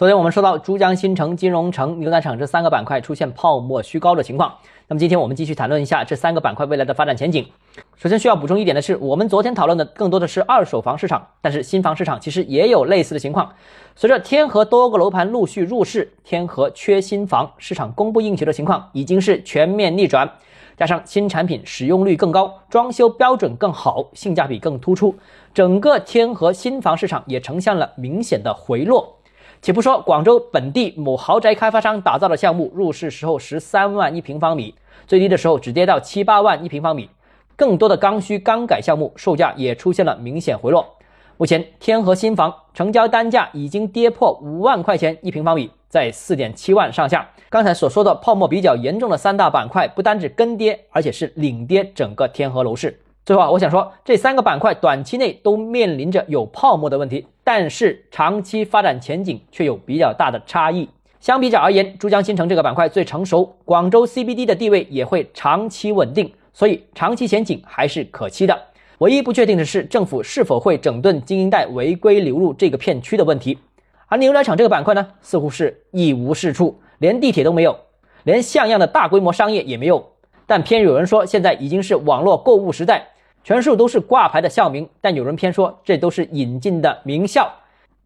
昨天我们说到珠江新城、金融城、牛奶厂这三个板块出现泡沫虚高的情况。那么今天我们继续谈论一下这三个板块未来的发展前景。首先需要补充一点的是，我们昨天讨论的更多的是二手房市场，但是新房市场其实也有类似的情况。随着天河多个楼盘陆续入市，天河缺新房，市场供不应求的情况已经是全面逆转。加上新产品使用率更高，装修标准更好，性价比更突出，整个天河新房市场也呈现了明显的回落。且不说广州本地某豪宅开发商打造的项目，入市时候十三万一平方米，最低的时候只跌到七八万一平方米。更多的刚需刚改项目，售价也出现了明显回落。目前天河新房成交单价已经跌破五万块钱一平方米，在四点七万上下。刚才所说的泡沫比较严重的三大板块，不单指跟跌，而且是领跌整个天河楼市。最后啊，我想说，这三个板块短期内都面临着有泡沫的问题，但是长期发展前景却有比较大的差异。相比较而言，珠江新城这个板块最成熟，广州 CBD 的地位也会长期稳定，所以长期前景还是可期的。唯一不确定的是，政府是否会整顿精英贷违规流入这个片区的问题。而牛奶厂这个板块呢，似乎是一无是处，连地铁都没有，连像样的大规模商业也没有。但偏有人说，现在已经是网络购物时代。全数都是挂牌的校名，但有人偏说这都是引进的名校，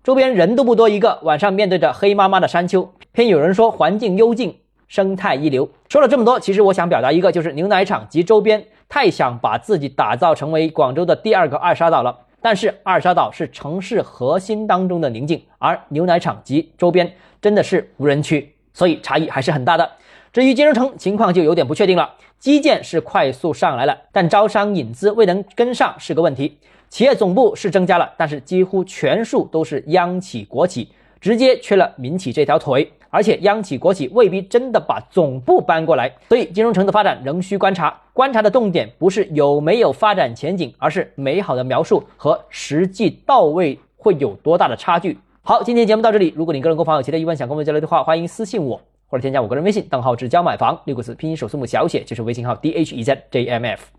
周边人都不多一个。晚上面对着黑麻麻的山丘，偏有人说环境幽静，生态一流。说了这么多，其实我想表达一个，就是牛奶厂及周边太想把自己打造成为广州的第二个二沙岛了。但是二沙岛是城市核心当中的宁静，而牛奶厂及周边真的是无人区，所以差异还是很大的。至于金融城情况就有点不确定了，基建是快速上来了，但招商引资未能跟上是个问题。企业总部是增加了，但是几乎全数都是央企国企，直接缺了民企这条腿。而且央企国企未必真的把总部搬过来，所以金融城的发展仍需观察。观察的重点不是有没有发展前景，而是美好的描述和实际到位会有多大的差距。好，今天节目到这里。如果你个人购房有其他疑问想跟我交流的话，欢迎私信我。或者添加我个人微信，账号是教买房六个字，拼音首字母小写就是微信号 d h e z j m f。